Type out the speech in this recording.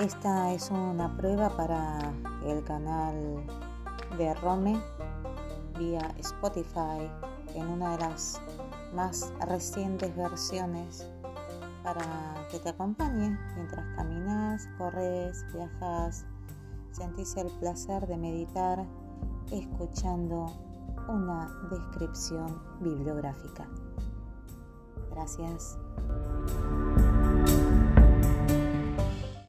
Esta es una prueba para el canal de Rome vía Spotify en una de las más recientes versiones para que te acompañe mientras caminas, corres, viajas, sentís el placer de meditar escuchando una descripción bibliográfica. Gracias.